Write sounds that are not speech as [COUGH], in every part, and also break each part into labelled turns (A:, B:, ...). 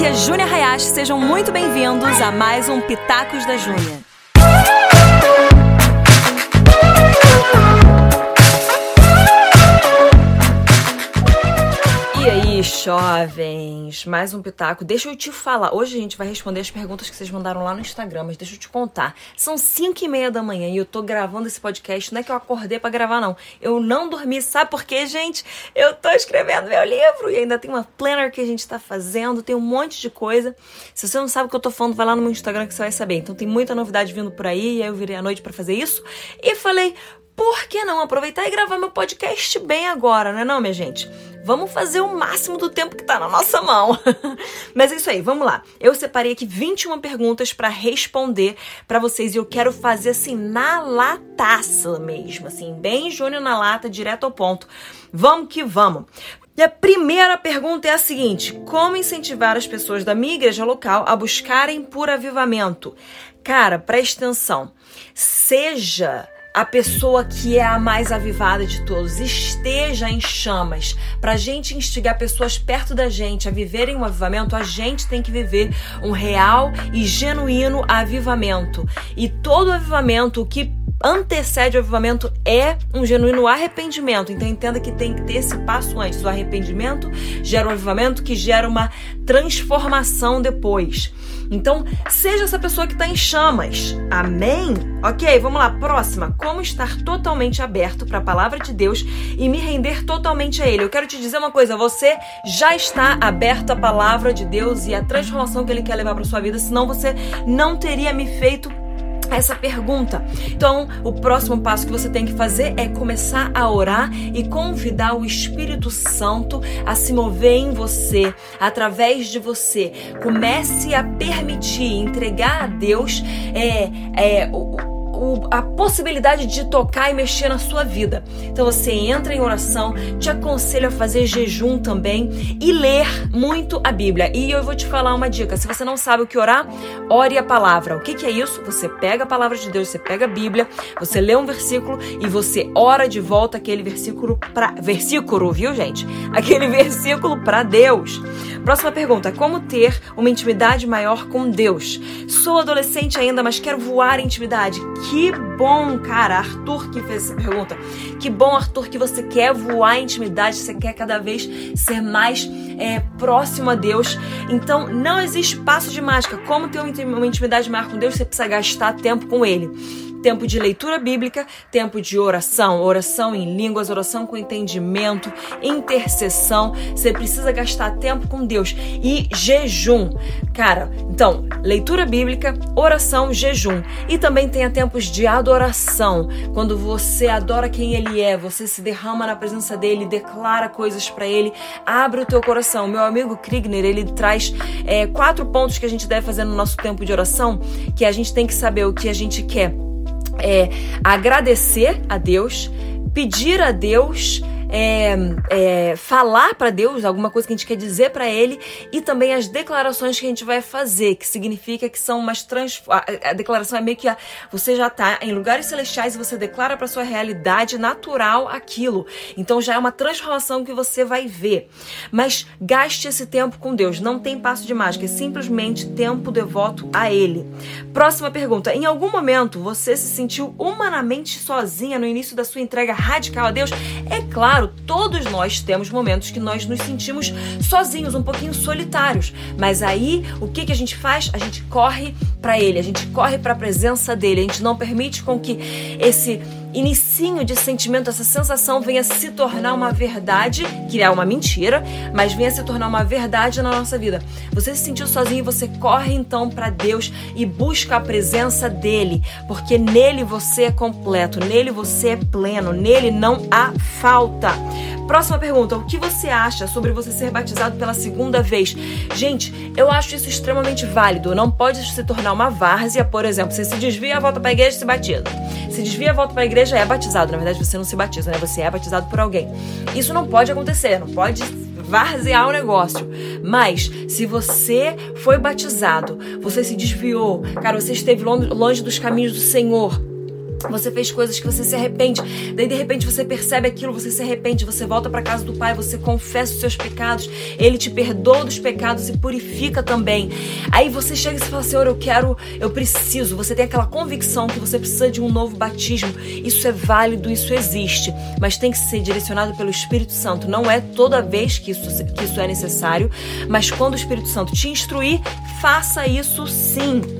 A: aqui é Júnia Hayashi, sejam muito bem-vindos a mais um Pitacos da Júnia. Jovens, mais um pitaco. Deixa eu te falar. Hoje a gente vai responder as perguntas que vocês mandaram lá no Instagram, mas deixa eu te contar. São 5 e meia da manhã e eu tô gravando esse podcast. Não é que eu acordei para gravar, não. Eu não dormi, sabe por quê, gente? Eu tô escrevendo meu livro e ainda tem uma planner que a gente tá fazendo, tem um monte de coisa. Se você não sabe o que eu tô falando, vai lá no meu Instagram que você vai saber. Então tem muita novidade vindo por aí, e aí eu virei à noite para fazer isso. E falei, por que não aproveitar e gravar meu podcast bem agora, né não, minha gente? Vamos fazer o máximo do tempo que tá na nossa mão. [LAUGHS] Mas é isso aí, vamos lá. Eu separei aqui 21 perguntas para responder para vocês e eu quero fazer assim na lataça mesmo, assim, bem Júnior na lata, direto ao ponto. Vamos que vamos. E a primeira pergunta é a seguinte: como incentivar as pessoas da minha igreja local a buscarem por avivamento? Cara, presta atenção. Seja a pessoa que é a mais avivada de todos esteja em chamas. Para a gente instigar pessoas perto da gente a viverem um avivamento, a gente tem que viver um real e genuíno avivamento. E todo avivamento, o que antecede o avivamento é um genuíno arrependimento. Então entenda que tem que ter esse passo antes. O arrependimento gera um avivamento que gera uma transformação depois. Então, seja essa pessoa que está em chamas. Amém? Ok, vamos lá. Próxima. Como estar totalmente aberto para a palavra de Deus e me render totalmente a Ele. Eu quero te dizer uma coisa. Você já está aberto à palavra de Deus e à transformação que Ele quer levar para sua vida. Senão você não teria me feito essa pergunta. Então, o próximo passo que você tem que fazer é começar a orar e convidar o Espírito Santo a se mover em você, através de você. Comece a permitir, entregar a Deus é, é, o o, a possibilidade de tocar e mexer na sua vida. Então você entra em oração, te aconselho a fazer jejum também e ler muito a Bíblia. E eu vou te falar uma dica: se você não sabe o que orar, ore a palavra. O que, que é isso? Você pega a palavra de Deus, você pega a Bíblia, você lê um versículo e você ora de volta aquele versículo para versículo, viu, gente? [LAUGHS] Aquele versículo para Deus. Próxima pergunta: como ter uma intimidade maior com Deus? Sou adolescente ainda, mas quero voar em intimidade. Que bom, cara, Arthur que fez essa pergunta. Que bom, Arthur, que você quer voar em intimidade, você quer cada vez ser mais é, próximo a Deus. Então, não existe passo de mágica. Como ter uma intimidade maior com Deus, você precisa gastar tempo com Ele tempo de leitura bíblica, tempo de oração, oração em línguas, oração com entendimento, intercessão. Você precisa gastar tempo com Deus e jejum. Cara, então, leitura bíblica, oração, jejum. E também tenha tempos de adoração, quando você adora quem ele é, você se derrama na presença dele, declara coisas para ele, abre o teu coração. Meu amigo Krigner, ele traz é, quatro pontos que a gente deve fazer no nosso tempo de oração, que a gente tem que saber o que a gente quer é, agradecer a Deus, pedir a Deus é, é, falar para Deus alguma coisa que a gente quer dizer para Ele e também as declarações que a gente vai fazer, que significa que são umas trans... a, a declaração é meio que a, você já está em lugares celestiais e você declara para sua realidade natural aquilo. Então já é uma transformação que você vai ver. Mas gaste esse tempo com Deus. Não tem passo de mágica, é simplesmente tempo devoto a Ele. Próxima pergunta: em algum momento você se sentiu humanamente sozinha no início da sua entrega radical a Deus? É claro Claro, todos nós temos momentos que nós nos sentimos sozinhos, um pouquinho solitários. Mas aí, o que, que a gente faz? A gente corre para Ele, a gente corre para a presença dele. A gente não permite com que esse inicinho de sentimento, essa sensação venha se tornar uma verdade, que é uma mentira, mas venha se tornar uma verdade na nossa vida. Você se sentiu sozinho, você corre então para Deus e busca a presença dele, porque nele você é completo, nele você é pleno, nele não há falta. Próxima pergunta: o que você acha sobre você ser batizado pela segunda vez? Gente, eu acho isso extremamente válido. Não pode se tornar uma várzea, por exemplo, você se desvia, volta para a igreja e se batiza. Se desvia, volta para a igreja, é batizado. Na verdade, você não se batiza, né? Você é batizado por alguém. Isso não pode acontecer, não pode varzear o negócio. Mas se você foi batizado, você se desviou, cara, você esteve longe dos caminhos do Senhor, você fez coisas que você se arrepende. Daí de repente você percebe aquilo, você se arrepende, você volta para casa do Pai, você confessa os seus pecados, ele te perdoa dos pecados e purifica também. Aí você chega e fala: "Senhor, eu quero, eu preciso". Você tem aquela convicção que você precisa de um novo batismo. Isso é válido, isso existe, mas tem que ser direcionado pelo Espírito Santo. Não é toda vez que isso que isso é necessário, mas quando o Espírito Santo te instruir, faça isso sim.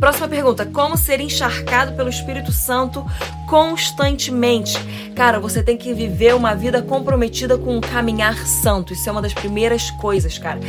A: Próxima pergunta: Como ser encharcado pelo Espírito Santo constantemente? Cara, você tem que viver uma vida comprometida com um caminhar santo. Isso é uma das primeiras coisas, cara.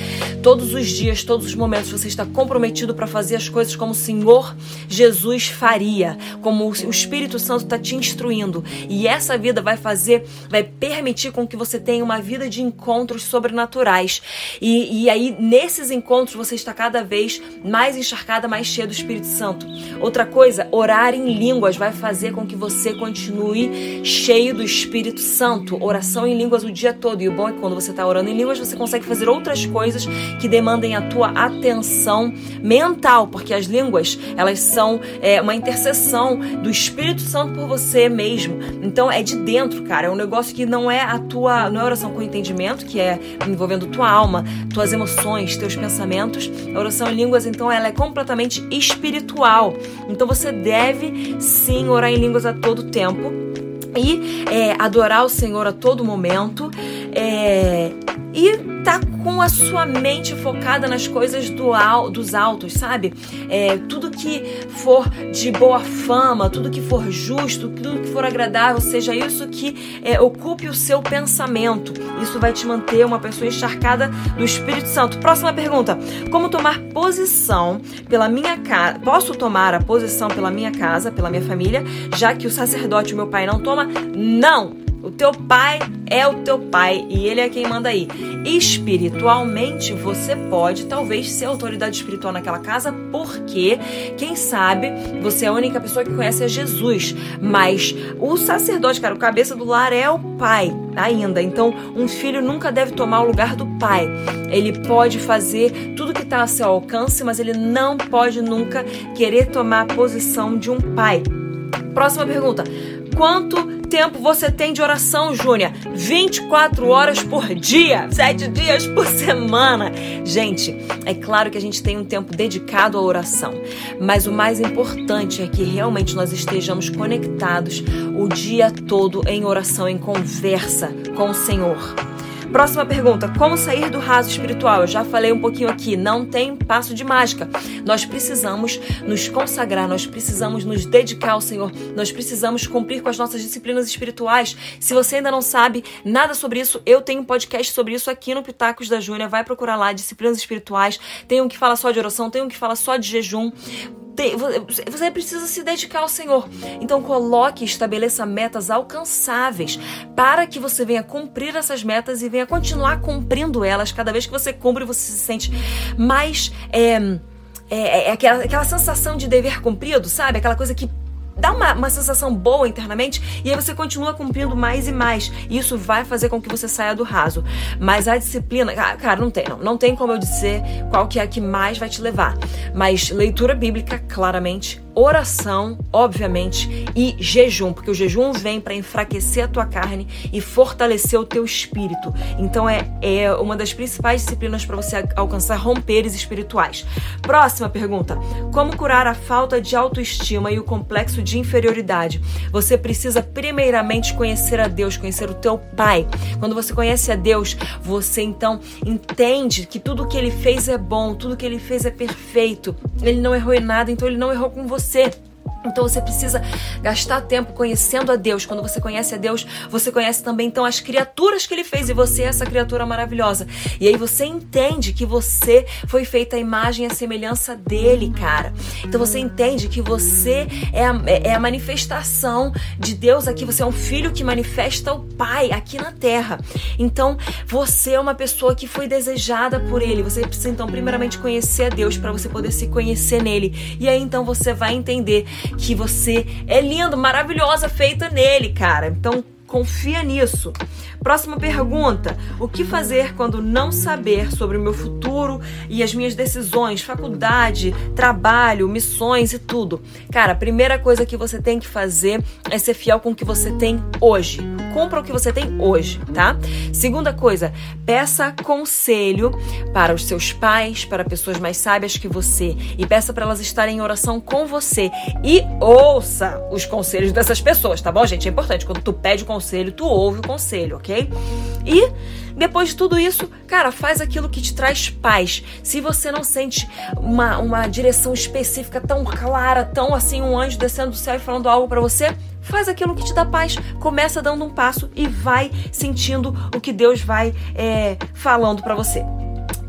A: Todos os dias, todos os momentos, você está comprometido para fazer as coisas como o Senhor Jesus faria, como o Espírito Santo está te instruindo. E essa vida vai fazer, vai permitir com que você tenha uma vida de encontros sobrenaturais. E, e aí, nesses encontros, você está cada vez mais encharcada, mais cheia do Espírito Espírito Santo. Outra coisa, orar em línguas vai fazer com que você continue cheio do Espírito Santo. Oração em línguas o dia todo. E o bom é que quando você está orando em línguas, você consegue fazer outras coisas que demandem a tua atenção mental, porque as línguas elas são é, uma intercessão do Espírito Santo por você mesmo. Então é de dentro, cara. É um negócio que não é a tua, não é oração com entendimento, que é envolvendo tua alma, tuas emoções, teus pensamentos. A oração em línguas, então, ela é completamente espiritual espiritual. Então você deve sim orar em línguas a todo tempo e é, adorar o Senhor a todo momento. É, e tá com a sua mente focada nas coisas do al, dos altos, sabe? É, tudo que for de boa fama, tudo que for justo, tudo que for agradável, seja isso que é, ocupe o seu pensamento. Isso vai te manter uma pessoa encharcada do Espírito Santo. Próxima pergunta: Como tomar posição pela minha casa? Posso tomar a posição pela minha casa, pela minha família, já que o sacerdote, meu pai, não toma? Não! Teu pai é o teu pai e ele é quem manda aí. Espiritualmente, você pode talvez ser autoridade espiritual naquela casa, porque, quem sabe, você é a única pessoa que conhece a Jesus. Mas o sacerdote, cara, o cabeça do lar é o pai ainda. Então, um filho nunca deve tomar o lugar do pai. Ele pode fazer tudo que está a seu alcance, mas ele não pode nunca querer tomar a posição de um pai. Próxima pergunta. Quanto tempo você tem de oração, Júnia? 24 horas por dia, 7 dias por semana. Gente, é claro que a gente tem um tempo dedicado à oração, mas o mais importante é que realmente nós estejamos conectados o dia todo em oração, em conversa com o Senhor. Próxima pergunta: como sair do raso espiritual? Eu já falei um pouquinho aqui, não tem passo de mágica. Nós precisamos nos consagrar, nós precisamos nos dedicar ao Senhor, nós precisamos cumprir com as nossas disciplinas espirituais. Se você ainda não sabe nada sobre isso, eu tenho um podcast sobre isso aqui no Pitacos da Júnia. Vai procurar lá disciplinas espirituais. Tem um que fala só de oração, tem um que fala só de jejum você precisa se dedicar ao Senhor. Então coloque e estabeleça metas alcançáveis para que você venha cumprir essas metas e venha continuar cumprindo elas. Cada vez que você cumpre, você se sente mais. É, é, é aquela, aquela sensação de dever cumprido, sabe? Aquela coisa que dá uma, uma sensação boa internamente e aí você continua cumprindo mais e mais. E isso vai fazer com que você saia do raso. Mas a disciplina, cara, não tem, não, não tem como eu dizer qual que é a que mais vai te levar. Mas leitura bíblica, claramente, oração, obviamente, e jejum, porque o jejum vem para enfraquecer a tua carne e fortalecer o teu espírito. Então é, é uma das principais disciplinas para você alcançar romperes espirituais. Próxima pergunta: Como curar a falta de autoestima e o complexo de inferioridade? Você precisa primeiramente conhecer a Deus, conhecer o teu Pai. Quando você conhece a Deus, você então entende que tudo que ele fez é bom, tudo que ele fez é perfeito. Ele não errou em nada, então ele não errou com você você. Então você precisa gastar tempo conhecendo a Deus. Quando você conhece a Deus, você conhece também então as criaturas que ele fez e você é essa criatura maravilhosa. E aí você entende que você foi feita a imagem e a semelhança dele, cara. Então você entende que você é a, é a manifestação de Deus aqui. Você é um filho que manifesta o Pai aqui na terra. Então você é uma pessoa que foi desejada por ele. Você precisa então primeiramente conhecer a Deus para você poder se conhecer nele. E aí então você vai entender que você é lindo, maravilhosa, feita nele, cara. Então, Confia nisso. Próxima pergunta: O que fazer quando não saber sobre o meu futuro e as minhas decisões, faculdade, trabalho, missões e tudo? Cara, a primeira coisa que você tem que fazer é ser fiel com o que você tem hoje. Compra o que você tem hoje, tá? Segunda coisa, peça conselho para os seus pais, para pessoas mais sábias que você e peça para elas estarem em oração com você e ouça os conselhos dessas pessoas, tá bom, gente? É importante quando tu pede o conselho, tu ouve o conselho, ok? E depois de tudo isso, cara, faz aquilo que te traz paz. Se você não sente uma, uma direção específica tão clara, tão assim, um anjo descendo do céu e falando algo para você, faz aquilo que te dá paz. Começa dando um passo e vai sentindo o que Deus vai é, falando para você.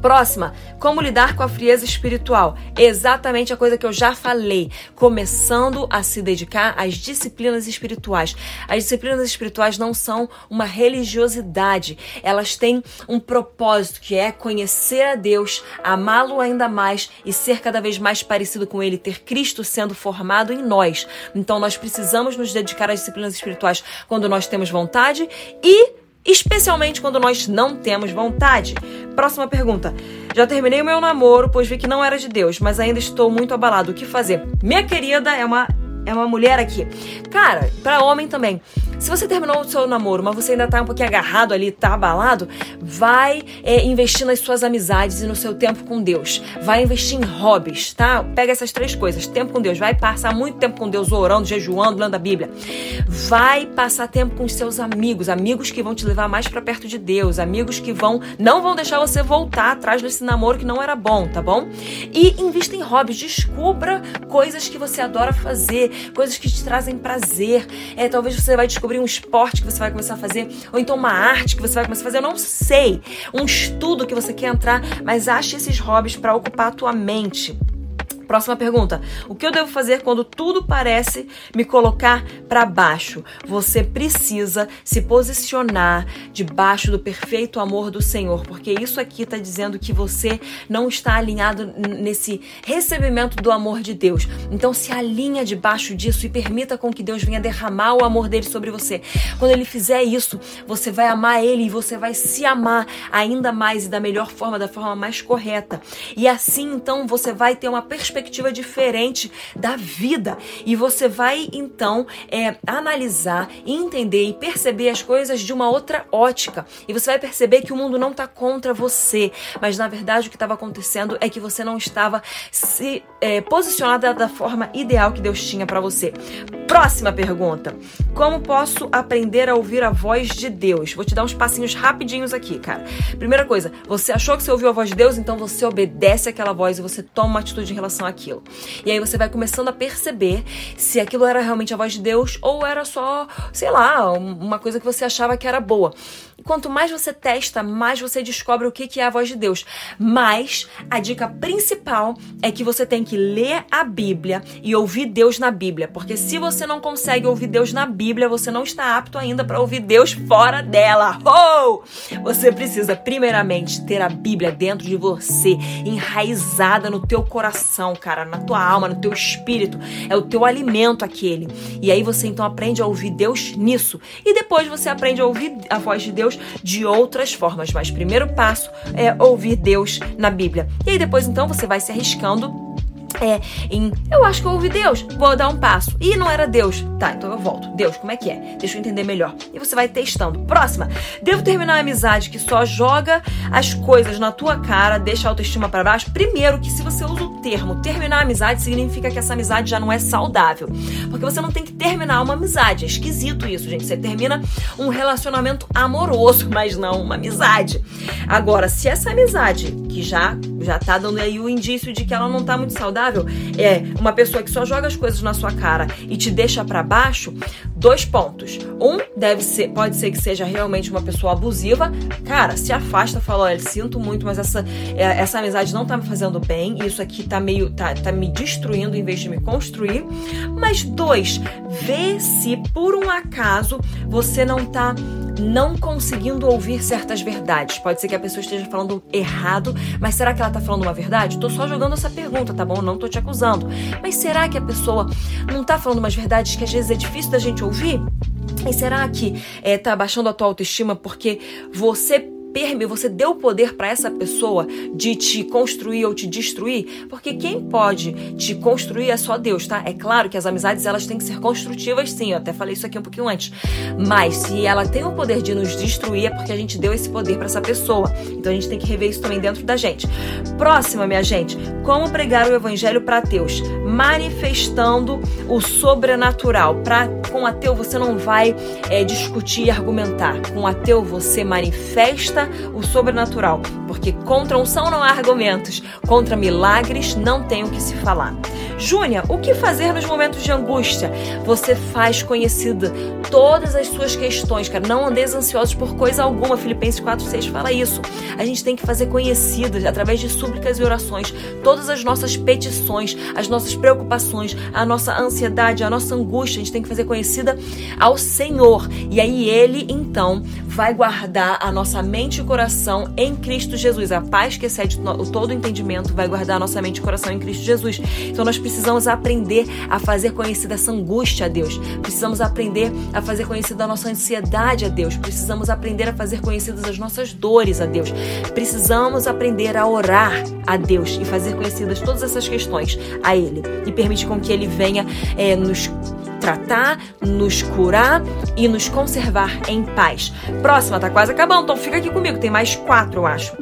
A: Próxima, como lidar com a frieza espiritual? Exatamente a coisa que eu já falei. Começando a se dedicar às disciplinas espirituais. As disciplinas espirituais não são uma religiosidade, elas têm um propósito que é conhecer a Deus, amá-lo ainda mais e ser cada vez mais parecido com Ele, ter Cristo sendo formado em nós. Então nós precisamos nos dedicar às disciplinas espirituais quando nós temos vontade e especialmente quando nós não temos vontade. Próxima pergunta. Já terminei o meu namoro, pois vi que não era de Deus, mas ainda estou muito abalado. O que fazer? Minha querida é uma é uma mulher aqui. Cara, para homem também. Se você terminou o seu namoro, mas você ainda tá um pouquinho agarrado ali, tá abalado, vai é, investir nas suas amizades e no seu tempo com Deus. Vai investir em hobbies, tá? Pega essas três coisas. Tempo com Deus. Vai passar muito tempo com Deus orando, jejuando, lendo a Bíblia. Vai passar tempo com os seus amigos, amigos que vão te levar mais para perto de Deus, amigos que vão não vão deixar você voltar atrás desse namoro que não era bom, tá bom? E invista em hobbies, descubra coisas que você adora fazer, coisas que te trazem prazer. É, talvez você vai descobrir um esporte que você vai começar a fazer, ou então uma arte que você vai começar a fazer, eu não sei, um estudo que você quer entrar, mas ache esses hobbies para ocupar a tua mente. Próxima pergunta. O que eu devo fazer quando tudo parece me colocar para baixo? Você precisa se posicionar debaixo do perfeito amor do Senhor, porque isso aqui está dizendo que você não está alinhado nesse recebimento do amor de Deus. Então se alinha debaixo disso e permita com que Deus venha derramar o amor dele sobre você. Quando ele fizer isso, você vai amar ele e você vai se amar ainda mais e da melhor forma, da forma mais correta. E assim então você vai ter uma perspectiva perspectiva diferente da vida. E você vai então é, analisar, entender e perceber as coisas de uma outra ótica. E você vai perceber que o mundo não está contra você, mas na verdade o que estava acontecendo é que você não estava se é, posicionada da forma ideal que Deus tinha para você. Próxima pergunta: Como posso aprender a ouvir a voz de Deus? Vou te dar uns passinhos rapidinhos aqui, cara. Primeira coisa, você achou que você ouviu a voz de Deus, então você obedece aquela voz e você toma uma atitude em relação àquilo. E aí você vai começando a perceber se aquilo era realmente a voz de Deus ou era só, sei lá, uma coisa que você achava que era boa. Quanto mais você testa, mais você descobre o que é a voz de Deus. Mas a dica principal é que você tem que ler a Bíblia e ouvir Deus na Bíblia. Porque se você não consegue ouvir Deus na Bíblia, você não está apto ainda para ouvir Deus fora dela. Oh! Você precisa, primeiramente, ter a Bíblia dentro de você, enraizada no teu coração, cara, na tua alma, no teu espírito. É o teu alimento aquele. E aí você então aprende a ouvir Deus nisso. E depois você aprende a ouvir a voz de Deus de outras formas. Mas primeiro passo é ouvir Deus na Bíblia. E aí depois então você vai se arriscando é, em eu acho que eu ouvi Deus, vou dar um passo. E não era Deus. Tá, então eu volto. Deus, como é que é? Deixa eu entender melhor. E você vai testando. Próxima. Devo terminar a amizade que só joga as coisas na tua cara, deixa a autoestima para baixo? Primeiro, que se você usa o termo terminar a amizade, significa que essa amizade já não é saudável. Porque você não tem que terminar uma amizade. É esquisito isso, gente. Você termina um relacionamento amoroso, [LAUGHS] mas não uma amizade. Agora, se essa amizade, que já, já tá dando aí o indício de que ela não tá muito saudável, saudável é uma pessoa que só joga as coisas na sua cara e te deixa para baixo, dois pontos. Um deve ser, pode ser que seja realmente uma pessoa abusiva. Cara, se afasta, fala, olha, sinto muito, mas essa, é, essa amizade não tá me fazendo bem, isso aqui tá meio tá, tá me destruindo em vez de me construir. Mas dois, vê se por um acaso você não tá não conseguindo ouvir certas verdades. Pode ser que a pessoa esteja falando errado, mas será que ela está falando uma verdade? Tô só jogando essa pergunta, tá bom? Não tô te acusando. Mas será que a pessoa não está falando umas verdades que às vezes é difícil da gente ouvir? E será que é, tá baixando a tua autoestima porque você você deu poder para essa pessoa de te construir ou te destruir, porque quem pode te construir é só Deus, tá? É claro que as amizades elas têm que ser construtivas, sim. Eu até falei isso aqui um pouquinho antes. Mas se ela tem o poder de nos destruir, é porque a gente deu esse poder para essa pessoa. Então a gente tem que rever isso também dentro da gente. Próxima, minha gente, como pregar o evangelho para ateus, manifestando o sobrenatural. Para com ateu você não vai é, discutir e argumentar. Com ateu você manifesta o sobrenatural, porque contra unção não há argumentos, contra milagres não tem o que se falar. Júnia, o que fazer nos momentos de angústia? Você faz conhecida todas as suas questões, cara. Não andeis ansiosos por coisa alguma. Filipenses 4,6 fala isso. A gente tem que fazer conhecidas, através de súplicas e orações, todas as nossas petições, as nossas preocupações, a nossa ansiedade, a nossa angústia. A gente tem que fazer conhecida ao Senhor. E aí Ele, então, vai guardar a nossa mente e coração em Cristo Jesus. A paz que excede todo o entendimento vai guardar a nossa mente e coração em Cristo Jesus. Então nós precisamos aprender a fazer conhecida essa angústia a Deus. Precisamos aprender a fazer conhecida a nossa ansiedade a Deus. Precisamos aprender a fazer conhecidas as nossas dores a Deus. Precisamos aprender a orar a Deus e fazer conhecidas todas essas questões a Ele. E permite com que Ele venha é, nos tratar, nos curar e nos conservar em paz. Próxima, tá quase acabando, então fica aqui comigo, tem mais quatro, eu acho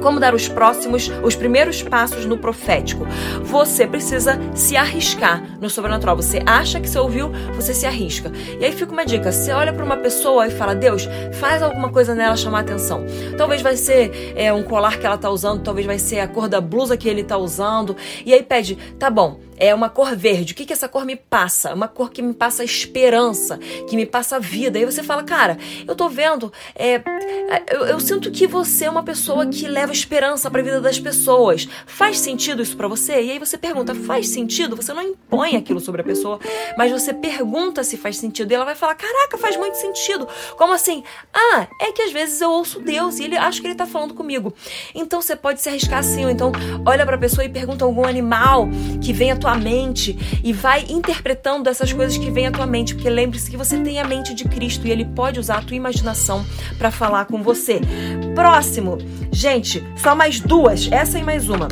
A: como dar os próximos, os primeiros passos no profético. Você precisa se arriscar no sobrenatural. Você acha que você ouviu, você se arrisca. E aí fica uma dica: você olha para uma pessoa e fala, Deus, faz alguma coisa nela chamar atenção. Talvez vai ser é, um colar que ela tá usando, talvez vai ser a cor da blusa que ele tá usando. E aí pede, tá bom é uma cor verde. O que, que essa cor me passa? Uma cor que me passa esperança, que me passa vida. Aí você fala, cara, eu tô vendo, é, eu, eu, sinto que você é uma pessoa que leva esperança para a vida das pessoas. Faz sentido isso para você? E aí você pergunta, faz sentido? Você não impõe aquilo sobre a pessoa, mas você pergunta se faz sentido. E ela vai falar, caraca, faz muito sentido. Como assim? Ah, é que às vezes eu ouço Deus e ele acho que ele tá falando comigo. Então você pode se arriscar assim, ou então olha para a pessoa e pergunta algum animal que vem à tua mente e vai interpretando essas coisas que vêm à tua mente, porque lembre-se que você tem a mente de Cristo e ele pode usar a tua imaginação para falar com você. Próximo, gente, só mais duas, essa e mais uma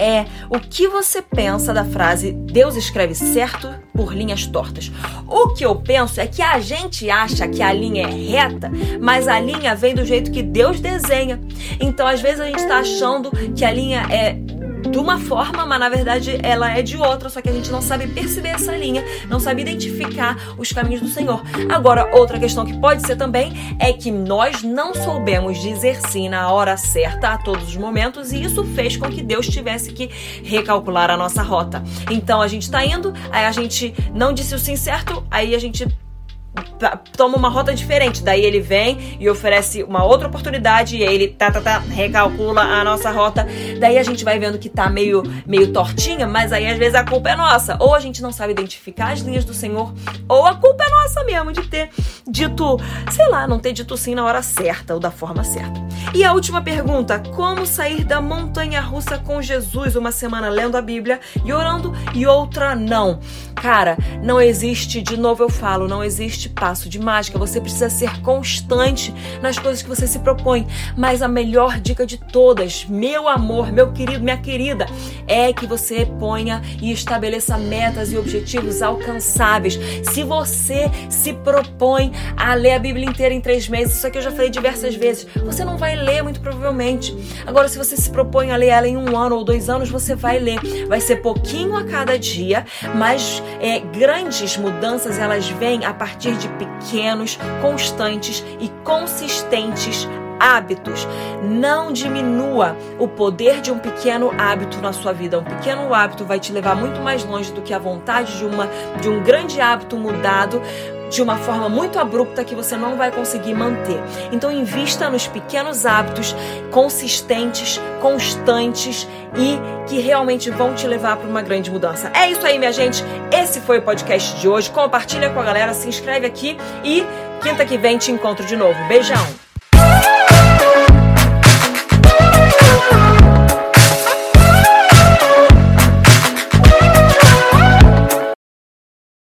A: é o que você pensa da frase Deus escreve certo por linhas tortas. O que eu penso é que a gente acha que a linha é reta, mas a linha vem do jeito que Deus desenha. Então, às vezes, a gente está achando que a linha é de uma forma, mas na verdade ela é de outra, só que a gente não sabe perceber essa linha, não sabe identificar os caminhos do Senhor. Agora, outra questão que pode ser também é que nós não soubemos dizer sim na hora certa a todos os momentos e isso fez com que Deus tivesse que recalcular a nossa rota. Então a gente está indo, aí a gente não disse o sim certo, aí a gente toma uma rota diferente. Daí ele vem e oferece uma outra oportunidade e aí ele tá, tá, tá, recalcula a nossa rota. Daí a gente vai vendo que tá meio, meio tortinha, mas aí às vezes a culpa é nossa. Ou a gente não sabe identificar as linhas do Senhor, ou a culpa é nossa mesmo de ter dito, sei lá, não ter dito sim na hora certa ou da forma certa. E a última pergunta: como sair da montanha russa com Jesus? Uma semana lendo a Bíblia e orando e outra não. Cara, não existe, de novo eu falo, não existe passo de mágica. Você precisa ser constante nas coisas que você se propõe. Mas a melhor dica de todas, meu amor, meu querido, minha querida, é que você ponha e estabeleça metas e objetivos alcançáveis. Se você se propõe a ler a Bíblia inteira em três meses, isso aqui eu já falei diversas vezes, você não vai ler muito provavelmente. Agora, se você se propõe a ler ela em um ano ou dois anos, você vai ler. Vai ser pouquinho a cada dia, mas é, grandes mudanças elas vêm a partir de pequenos, constantes e consistentes hábitos. Não diminua o poder de um pequeno hábito na sua vida. Um pequeno hábito vai te levar muito mais longe do que a vontade de uma de um grande hábito mudado de uma forma muito abrupta que você não vai conseguir manter. Então invista nos pequenos hábitos consistentes, constantes e que realmente vão te levar para uma grande mudança. É isso aí, minha gente. Esse foi o podcast de hoje. Compartilha com a galera, se inscreve aqui e quinta que vem te encontro de novo. Beijão.